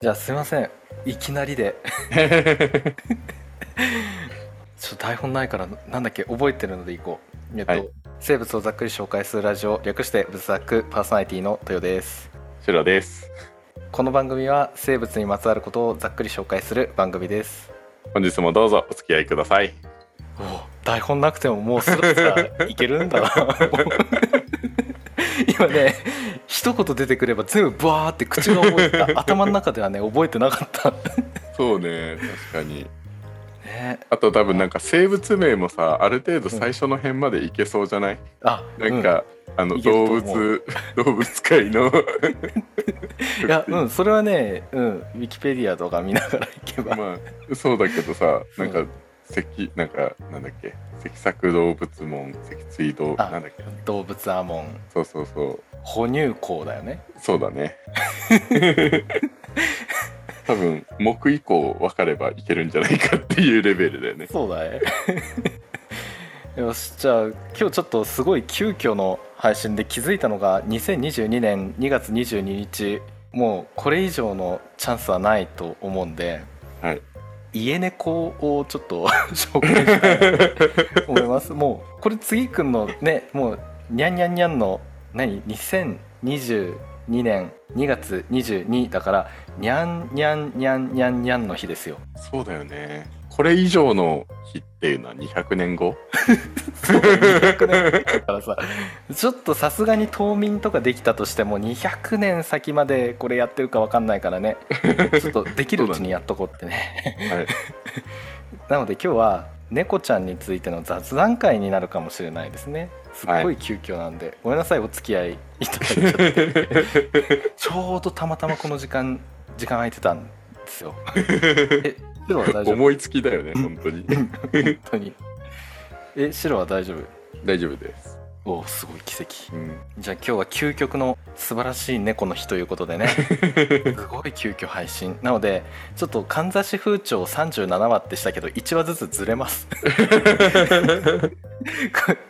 じゃあすいません。いきなりで。ちょっと台本ないからなんだっけ？覚えてるのでいこう。えっと、はい。生物をざっくり紹介するラジオ略してブザックパーソナリティの豊です。シロです。この番組は生物にまつわることをざっくり紹介する番組です。本日もどうぞお付き合いください。お台本なくてももうスラスラいけるんだな。今ね一言出てくれば全部バーって口が覚えた。頭の中ではね覚えてなかった。そうね、確かに。ね。あと多分なんか生物名もさ、ある程度最初の辺までいけそうじゃない、あなんか、あのいけると動物 動物界の。うん、いやうんそれはねうんウィキペディアとか見ながらいけば、まあそうだけどさ、なんか脊なんかなんだっけ、脊索動物門、脊椎動あなんだっけ？動物アモン。そうそうそう。哺乳綱だよねそうだね。多分木以降分かればいけるんじゃないかっていうレベルだよね。そうだね よしじゃあ今日ちょっとすごい急遽の配信で気づいたのが2022年2月22日もうこれ以上のチャンスはないと思うんではい。家猫をちょっと 紹介したいなと思いますもうこれ次くんのねもうにゃんにゃんにゃんの何？2022年2月22だからにゃんにゃんにゃんにゃんにゃんの日ですよ。そうだよね。これ以上の日っていうのは200年後？そうだよ200年だからさ。ちょっとさすがに冬眠とかできたとしても200年先までこれやってるか分かんないからね。ちょっとできるうちにやっとこうってね。はい。なので今日は猫ちゃんについての雑談会になるかもしれないですね。すっごい急遽なんで、ごめんなさいお付き合いいただいちゃって。ちょうどたまたまこの時間時間空いてたんですよ。え白は大丈夫？思いつきだよね、本当に。本当に。え白は大丈夫？大丈夫です。おすごい奇跡。うん。じゃあ今日は究極の素晴らしい猫の日ということでね。すごい急遽配信。なのでちょっとかんざし風潮37話ってしたけど1話ずつずれます。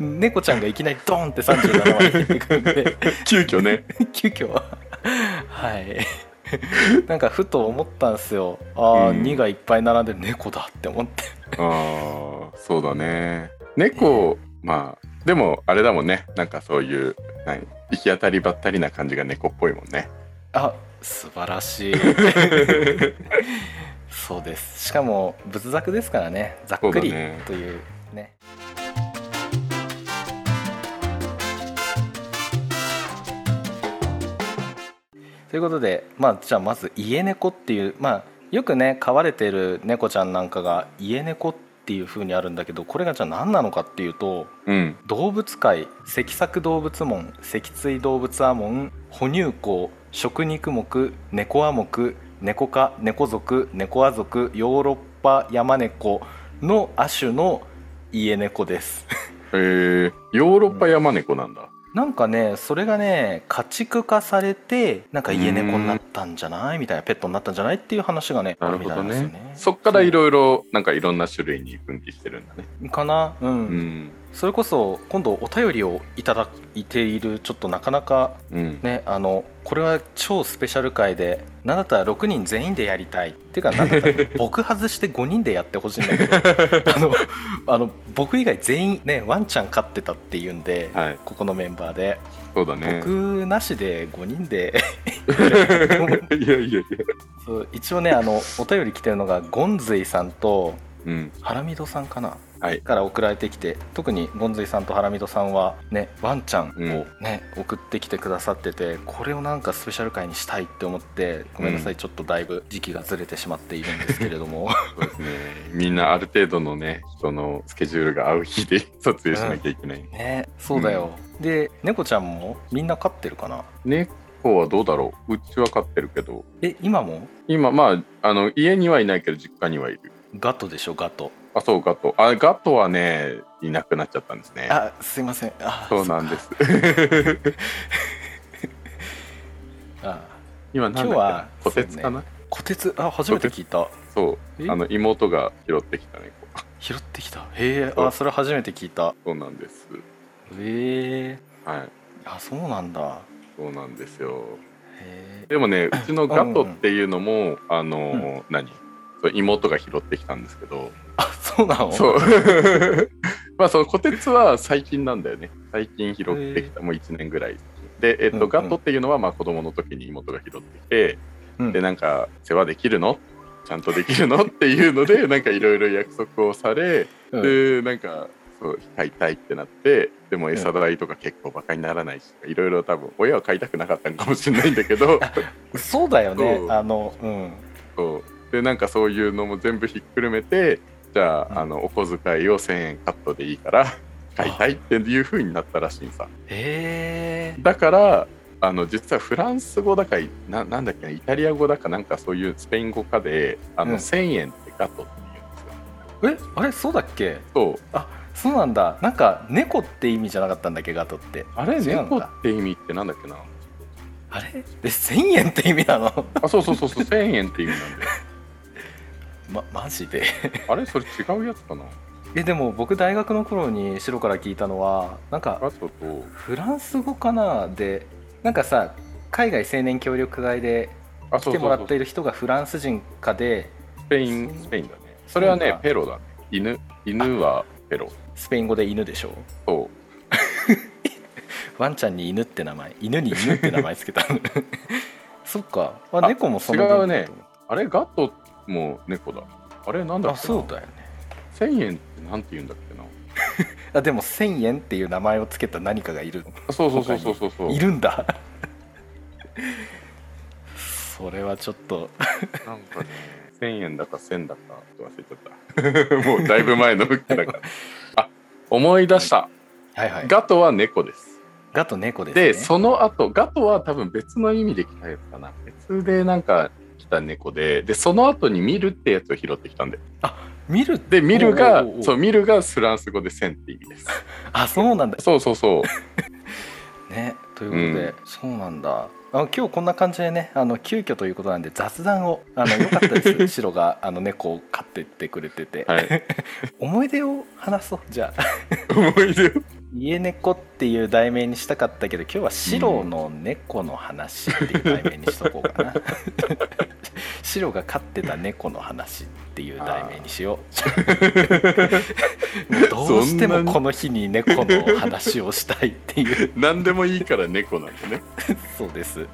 猫ちゃんがいきなりドーンって37話に入ってくるんで。急遽ね。急遽は。はい。なんかふと思ったんですよ。ああ、うん。2がいっぱい並んでる猫だって思って。ああ、そうだね。猫、まあ、でもあれだもんね。なんかそういう、何？行き当たりばったりな感じが猫っぽいもんね。あ素晴らしい。そうです。しかも仏作ですからね。ざっくりというね。ということでまあじゃあまず家猫っていうまあよくね飼われてる猫ちゃんなんかが家猫っていう風にあるんだけどこれがじゃあ何なのかっていうとうん。動物界脊索動物門脊椎動物アモン哺乳綱食肉目猫ア目猫科猫族猫ア族ヨーロッパヤマネコの亜種の家猫ですえー、ヨーロッパヤマネコなんだ。なんかねそれがね家畜化されてなんか家猫になったんじゃない？みたいなペットになったんじゃない？っていう話がねあるみたいなるほどねなんですよね。そっからいろいろ、なんかいろんな種類に分岐してるんだね。かな？うん、うん。それこそ今度お便りをいただいているちょっとなかなかうん。ねあのこれは超スペシャル回でなんだったら6人全員でやりたいっていうかなんだったら僕外して5人でやってほしいんだけど あのあの僕以外全員ねワンちゃん飼ってたっていうんで、はい。ここのメンバーで、そうだね。僕なしで5人で いやいやいや。そう一応ねあのお便り来てるのがゴンズイさんとうん。ハラミドさんかなはい。から送られてきて特にゴンズイさんとハラミドさんはねワンちゃんをね、送ってきてくださっててこれをなんかスペシャル回にしたいって思ってごめんなさい、うん。ちょっとだいぶ時期がずれてしまっているんですけれども。そうですね。みんなある程度のね、人のスケジュールが合う日で撮影しなきゃいけない。ねそうだよ、で猫ちゃんもみんな飼ってるかな？猫はどうだろう？うちは飼ってるけど、え今も？今まあ、あの、家にはいないけど実家にはいる。ガトでしょガトあ、そう、ガト。あ、ガトはね、いなくなっちゃったんですね。あすいません。あそうなんです。あ 今今日はこてつかな？小鉄あ初めて聞いた。そう。え？あの妹が拾ってきた猫。拾ってきた。へえ。あそれ初めて聞いた。そうなんです。へえ。はい。あそうなんだ。そうなんですよ。でもねうちのガトっていうのも、あの、何？そう妹が拾ってきたんですけど。あそうなの？そう。まあその虎鉄は最近なんだよね。最近拾ってきたもう1年ぐらい。で、えっとうんうん。ガトっていうのはまあ子供の時に妹が拾ってきて、うん。でなんか世話できるの？ちゃんとできるの？っていうので なんかいろいろ約束をされ、うん。でなんかそう買いたいってなってでも餌代とか結構バカにならないしいろいろ多分親は買いたくなかったんかもしれないんだけど。そうだよね。あのうん。そうでなんかそういうのも全部ひっくるめてじゃあ,、うん。あのお小遣いを1,000円カットでいいから 買いたいっていう風になったらしいんさ。へえ。だからあの実はフランス語だかななんだっけなイタリア語だかなんかそういうスペイン語かであの、うん。1,000円ってガトって言うんですよ。えあれそうだっけ？そう。そうなんだ。なんか猫って意味じゃなかったんだっけガトって。あれ猫か。って意味ってなんだっけな。あれ？で1000円って意味なの？あそうそうそうそう1000円って意味なんでまマジで？あれ？それ違うやつかな？えでも僕大学の頃に白から聞いたのはなんかフランス語かなでなんかさ海外青年協力会で来てもらっている人がフランス人かでスペインスペイン？だね。それはねペロだね。犬犬はペロ。スペイン語で犬でしょ？そう。ワンちゃんに犬って名前。犬に犬って名前つけたの。そっか。ああ猫もその違うね。あれガトも猫だ。あれなんだあっけな。そうだよね。1000円ってなんて言うんだっけな。あでも1000円っていう名前をつけた何かがいる。あそうそうそうそうそうそう。いるんだ。それはちょっと。なんかね1000円だか1000だか忘れちゃった。もうだいぶ前のだから。あ思い出した。はい。はいガトは猫です。ガと猫ですね。でその後ガトは多分別の意味で来たやつかな。別でなんか来た猫ででその後にミルってやつを拾ってきたんで見るでミルがおうおうおうそうミルがフランス語で1000って意味です。あそうなんだ。そうそうそう。ねということで、うん。そうなんだ。あの今日こんな感じでねあの急遽ということなんで雑談をあのよかったです。シロがあの猫を飼ってってくれてて、はい。思い出を話そうじゃあ。思い出を？家猫っていう題名にしたかったけど今日はシロの猫の話っていう題名にしとこうかな、シロが飼ってた猫の話っていう題名にしよう。もうどうしてもこの日に猫の話をしたいっていう。何でもいいから猫なんでね。そうです。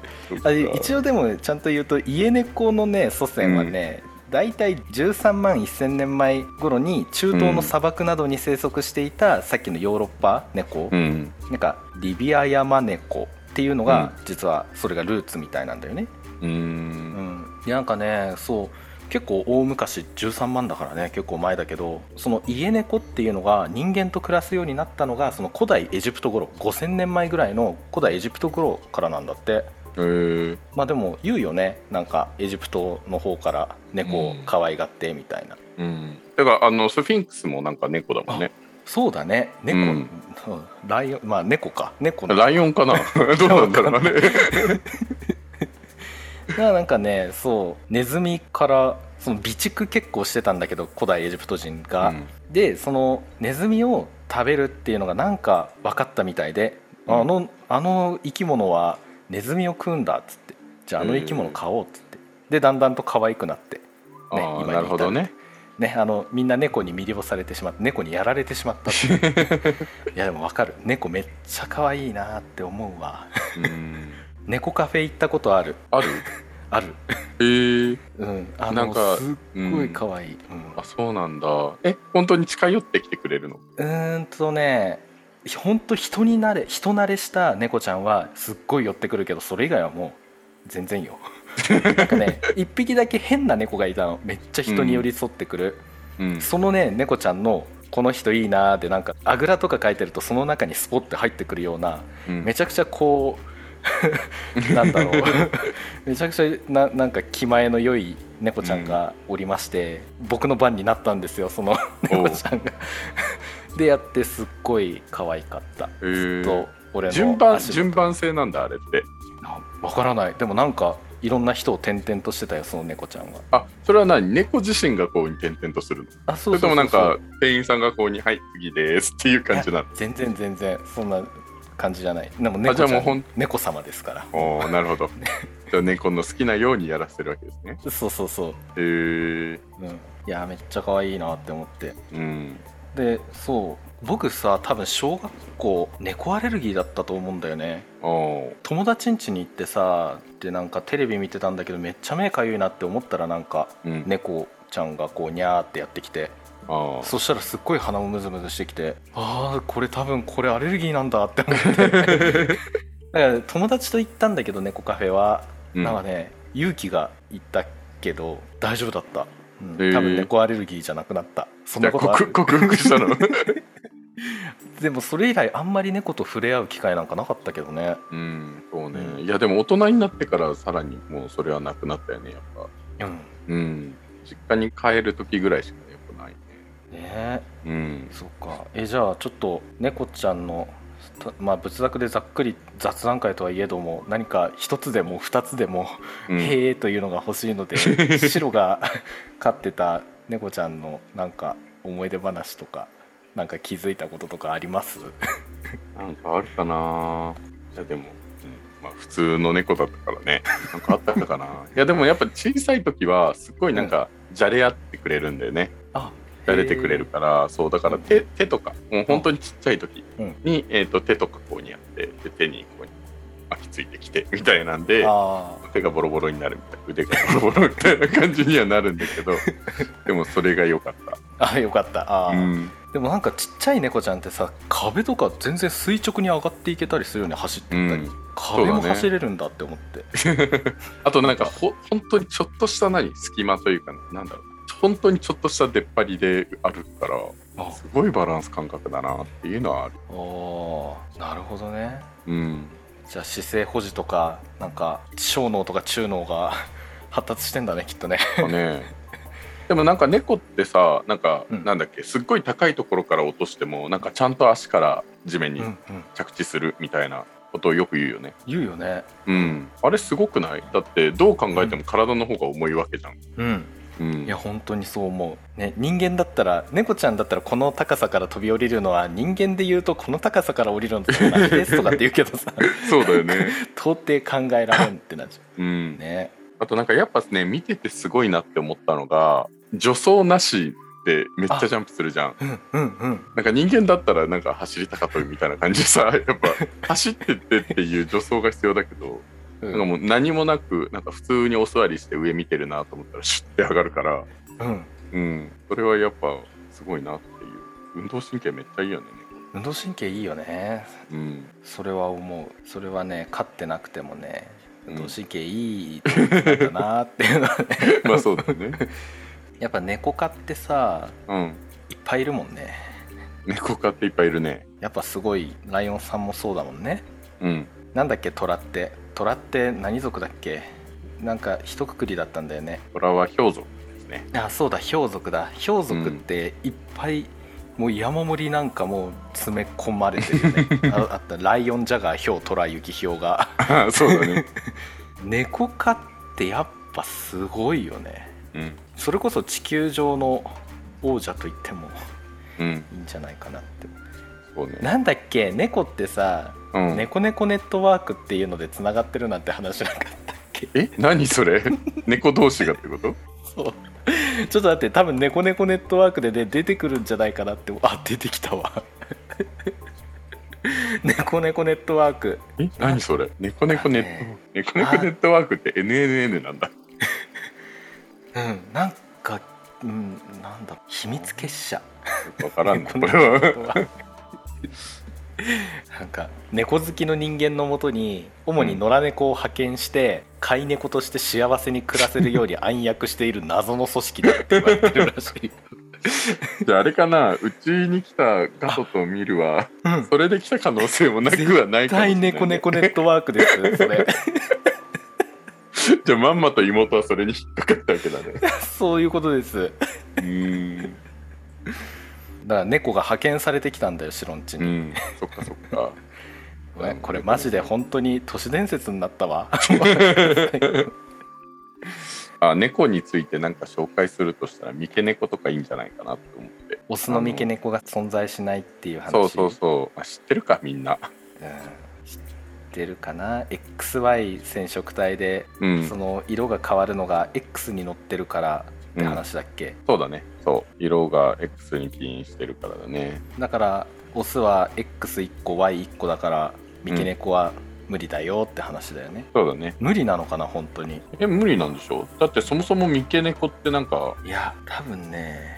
あ一応でもねちゃんと言うと家猫のね祖先はね、大体13万1000年前頃に中東の砂漠などに生息していた、さっきのヨーロッパ猫、うん。なんかリビアヤマネコっていうのが、うん。実はそれがルーツみたいなんだよね。うーうんなんかねそう結構大昔13万だからね結構前だけどその家猫っていうのが人間と暮らすようになったのがその古代エジプト頃5000年前ぐらいの古代エジプト頃からなんだって。え。ー、まあでも言うよねなんかエジプトの方から猫を可愛がってみたいな、うん。だからあのスフィンクスもなんか猫だもんね。そうだね。猫、うん。うんライオンまあ猫か。猫のライオンかな。どうなんだろうねがなんかねそうネズミからその備蓄結構してたんだけど古代エジプト人が、うん。でそのネズミを食べるっていうのがなんか分かったみたいで、うん。あのあの生き物はネズミを食うんだっつって。じゃああの生き物飼おうっつって。でだんだんと可愛くなって。ね今なるほどね。ね、あのみんな猫に魅了されてしまって猫にやられてしまったって。いやでも分かる。猫めっちゃ可愛いなって思うわ。うん猫カフェ行ったことある。ある？ある。え。ー、うん。あのなんかすっごい可愛い、うん。あそうなんだ。え本当に近寄ってきてくれるの？うーんとね本当人になれ人慣れした猫ちゃんはすっごい寄ってくるけどそれ以外はもう全然よ。なんかね一匹だけ変な猫がいたの。めっちゃ人に寄り添ってくる、うん。そのね猫ちゃんのこの人いいなーってなんかあぐらとか書いてるとその中にスポッて入ってくるようなうん。めちゃくちゃこうなんだろう。めちゃくちゃななんか気前の良い猫ちゃんがおりまして、僕の番になったんですよその猫ちゃんが。でやってすっごい可愛かった。へー。と俺の順番順番性なんだあれって。あわからない。でもなんかいろんな人を転々としてたよその猫ちゃんは。あそれは何？猫自身がこうに点々とするの？あそそれともなんかう店員さんがこうに「はい次です」っていう感じなの？全然全然。そんな感じじゃない。でもあ猫じゃあもうほん。ん猫様ですから。おーなるほど。じゃあ猫の好きなようにやらせるわけですね。そうそうそう、へえうん、いやめっちゃ可愛いなって思って。うん。でそう。僕さ多分小学校猫アレルギーだったと思うんだよね。友達ん家に行ってさでなんかテレビ見てたんだけどめっちゃ目かゆいなって思ったらなんかうん。猫ちゃんがこうニャーってやってきてそしたらすっごい鼻もムズムズしてきてああこれ多分これアレルギーなんだって思って。だから友達と行ったんだけど猫カフェは、うん。なんかね勇気が行ったけど大丈夫だった、うん。多分猫アレルギーじゃなくなった。そんなことある。克克服したの？でもそれ以来あんまり猫と触れ合う機会なんかなかったけどね。うんそうね、うん。いやでも大人になってからさらにもうそれはなくなったよねやっぱ。うん。うん。実家に帰る時ぐらいしかやっぱないね。ねうん。そっか。えじゃあちょっと猫ちゃんのたまあ仏作でざっくり雑談会とはいえども何か一つでも二つでもうん。へえというのが欲しいので 白が 飼ってた猫ちゃんのなんか思い出話とかなんか気づいたこととかあります？なんかあるかな。いやでも、うん。まあ普通の猫だったからね。なんかあったかな。いやでもやっぱ小さい時はすっごいなんかじゃれ合ってくれるんだよね。あじゃれてくれるからそうだから手手とかもう本当にちっちゃい時うん。に、えー、と手とかこうにやってで手にこう巻きついてきてみたいなんであ手がボロボロになるみたいな腕がボロボロみたいな感じにはなるんだけど でもそれが良かっーあよかった。あうん、でもなんかちっちゃい猫ちゃんってさ壁とか全然垂直に上がっていけたりするよね走ってったり、うん。壁も走れるんだって思って。あとなんかほ本当にちょっとした何隙間というかなんだろう本当にちょっとした出っ張りで歩くからあ。すごいバランス感覚だなっていうのはある。おー。なるほどね。うん。じゃあ姿勢保持とかなんか小脳とか中脳が 発達してんだねきっとね。かね。でもなんか猫ってさなんか、うん。なんだっけすっごい高いところから落としてもなんかちゃんと足から地面にうんうん。着地するみたいなことをよく言うよね。言うよね。うん。あれすごくない？だってどう考えても体の方が重いわけじゃん。うんうん。いや本当にそう思う、ね、人間だったら猫ちゃんだったらこの高さから飛び降りるのは人間で言うとこの高さから降りるのって同じですとかって言うけどさ。そうだよね。到底考えられんってなっちゃう。ん。うね。あとなんかやっぱね見ててすごいなって思ったのが助走なしでめっちゃジャンプするじゃん。うんうんうん。なんか人間だったらなんか走り高跳びみたいな感じでさやっぱ走ってってっていう助走が必要だけどうなんかもう何もなくなんか普通にお座りして上見てるなと思ったらシュッて上がるから。うん。うん。それはやっぱすごいなっていう。運動神経めっちゃいいよね運動神経いいよね。猫うん。それは思う。それはね飼ってなくてもねうん。運動神経いいなんだなっていうのはね。まあそうだね。やっぱ猫科ってさうん。いっぱいいるもんね。猫科っていっぱいいるね。やっぱすごいライオンさんもそうだもんね。うんなんだっけトラって。トラって何族だっけ？なんか一括りだったんだよね。トラは氷族ですね。あそうだヒョウ族だ。ヒョウ族っていっぱい、もう山盛りなんかもう詰め込まれてるね。ああった。ライオンジャガーヒョウトラユキヒョウが。あ そうだね。猫科ってやっぱすごいよね。うん。それこそ地球上の王者と言ってもうん。いいんじゃないかなって。そうね。なんだっけ？猫ってさ、うん。猫猫ネットワークっていうのでつながってるなんて話なかったっけ？え？何それ？猫同士がってこと？そう。ちょっと待って多分猫猫ネットワークで、ね、出てくるんじゃないかなってあ出てきたわ。猫猫ネットワーク。え？何それ？猫猫ネット猫猫ネットワークって NNN なんだ。うんなんかうんなんだ秘密結社。わからんなこれはなんか猫好きの人間のもとに主に野良猫を派遣して、飼い猫として幸せに暮らせるように暗躍している謎の組織だって言われてるらしい、じゃああれかな？うちに来たガトとミルはうん、それで来た可能性もなくはない絶かもしれない、対猫猫ネットワークですそれ。じゃあまんまと妹はそれに引っかかったわけだね。そういうことです。うーんだから猫が派遣されてきたんだよシロンチに、うん。そっかそっか。ね。これマジで本当に都市伝説になったわ。あ猫についてなんか紹介するとしたら三毛猫とかいいんじゃないかなと思って。オスの三毛猫が存在しないっていう話。そうそうそう、まあ、知ってるかみんな。うん。知ってるかな？XY 染色体で、うん。その色が変わるのが X に乗ってるからって話だっけ、そうだね。そう。色が X に起因してるからだね。だからオスは X1 個 Y1 個だから三毛猫は無理だよって話だよね、そうだね。無理なのかな本当に？え無理なんでしょ？だってそもそも三毛猫ってなんかいや多分ね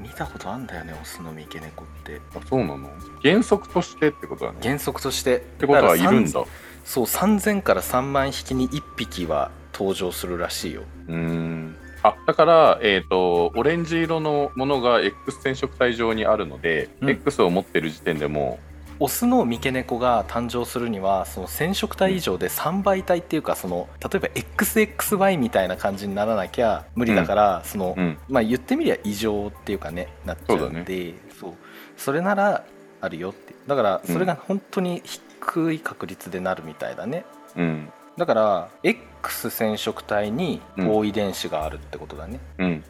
見たことあんだよねオスの三毛猫って。あそうなの？原則としてってことだね。原則として。っってことはいるんだ。そう3000から3万匹に1匹は登場するらしいよ。うーんあだから、えー、とオレンジ色のものが X 染色体上にあるので、うん。X を持ってる時点でもオスの三毛猫が誕生するにはその染色体以上で3倍体っていうかその例えば XXY みたいな感じにならなきゃ無理だから、そのう、ん。まあ言ってみりゃ異常っていうかねなっちゃうんでそう,、それならあるよって。だからそれが本当に低い確率でなるみたいだね、うんだから X 染色体に高遺伝子があるってことだね、うん。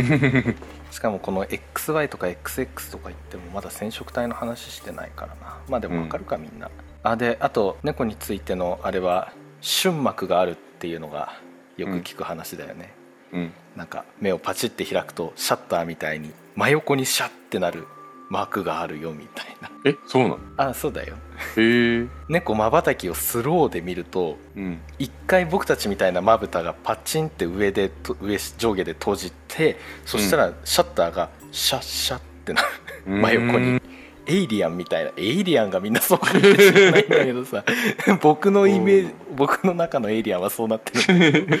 しかもこの XY とか XX とか言ってもまだ染色体の話してないからな。まあでもわかるかみんな、あであと猫についてのあれは瞬膜があるっていうのがよく聞く話だよね、うん。なんか目をパチって開くとシャッターみたいに真横にシャッてなるマークがあるよみたいな。えそうなの？あそうだよ。へえ。猫まばたきをスローで見るとうん。一回僕たちみたいなまぶたがパチンって上でと上上下で閉じてそしたらシャッターがシャッシャッってなる。真横に。エイリアンみたいな。エイリアンがみんなそうかって知らないんだけどさ。僕のイメージ僕の中のエイリアンはそうなってる。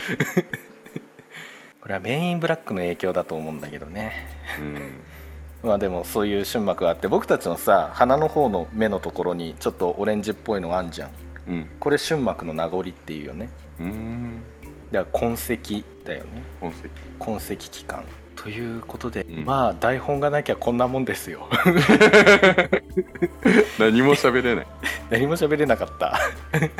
これはメインブラックの影響だと思うんだけどね。うんまあでもそういう瞬膜があって僕たちのさ鼻の方の目のところにちょっとオレンジっぽいのがあんじゃん。うん。これ瞬膜の名残っていうよね。うん。だから痕跡だよね。痕跡。痕跡期間。ということで、うん。まあ台本がなきゃこんなもんですよ。何も喋れない。何も喋れなかった。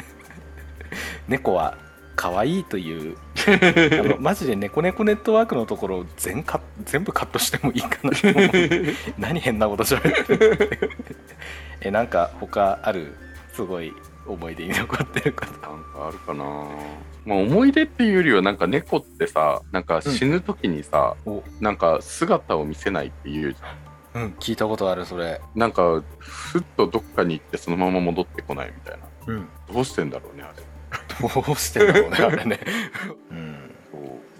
猫は可愛いというあのマジで猫猫ネットワークのところ全カ全部カットしてもいいかな。と思う何変なこと喋ってるえなんか他あるすごい思い出に残ってること？なんかあるかな。まあ思い出っていうよりはなんか猫ってさなんか死ぬ時にさ、お。なんか姿を見せないっていうじゃん。うん聞いたことあるそれ。なんかふっとどっかに行ってそのまま戻ってこないみたいな。うん。どうしてんだろうねあれどうしてんだろうねあれね。うん。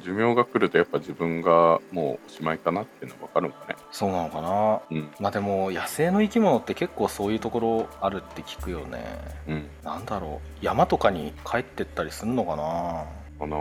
寿命が来るとやっぱ自分がもうおしまいかなっていうのは分かるんかね。そうなのかな。うん。まあでも野生の生き物って結構そういうところあるって聞くよね。うん。なんだろう。山とかに帰ってったりすんのかな。かな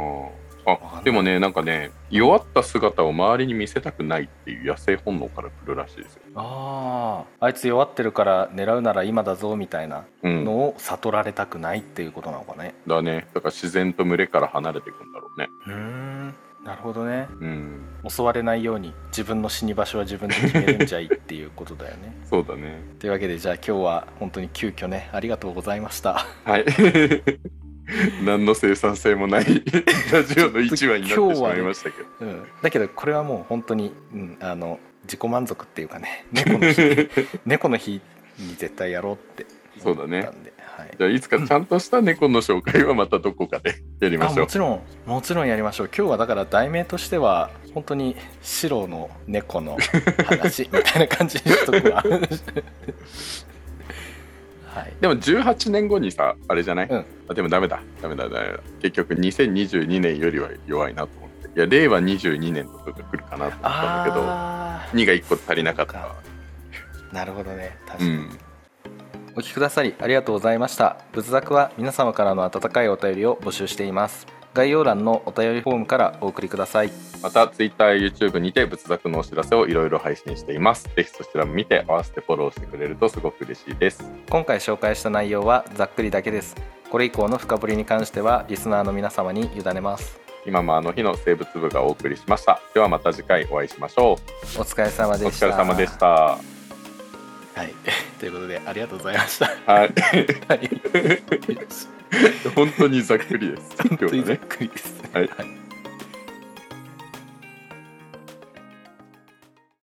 あでもねなんかね弱った姿を周りに見せたくないっていう野生本能から来るらしいですよ。あー。あいつ弱ってるから狙うなら今だぞみたいなうん。のを悟られたくないっていうことなのかね。だね。だから自然と群れから離れていくんだろうね。うーん。なるほどね。うん。襲われないように自分の死に場所は自分で決めるんじゃいっていうことだよね。そうだね。というわけでじゃあ今日は本当に急遽ねありがとうございました。はい 何の生産性もない ラジオの一話になってしまいましたけど、うん、だけどこれはもう本当に、うん、あの自己満足っていうかね 猫の日猫の日に絶対やろうってそうだね。思ったんで、はい、じゃあいつかちゃんとした猫の紹介はまたどこかでやりましょう。あもちろんもちろんやりましょう。今日はだから題名としては本当に白の猫の話みたいな感じにしとくわはい。でも18年後にさあれじゃない、うん。あでもダメだ。ダメだ。ダメだ結局2022年よりは弱いなと思って。いや令和22年とかが来るかなと思ったんだけどあ2が1個足りなかった。なるほどね。確かに、うん。お聞きくださりありがとうございました。仏作は皆様からの温かいお便りを募集しています概要欄のお便りフォームからお送りください。また Twitter、YouTube にて仏作のお知らせをいろいろ配信しています。ぜひそちらも見て合わせてフォローしてくれるとすごく嬉しいです。今回紹介した内容はざっくりだけです。これ以降の深掘りに関してはリスナーの皆様に委ねます。今もあの日の生物部がお送りしました。ではまた次回お会いしましょお疲れ様うおでした。疲れ様でした。はい。ということでありがとうございました。はい。はい 本当にざっくりです。ざっくりです。はい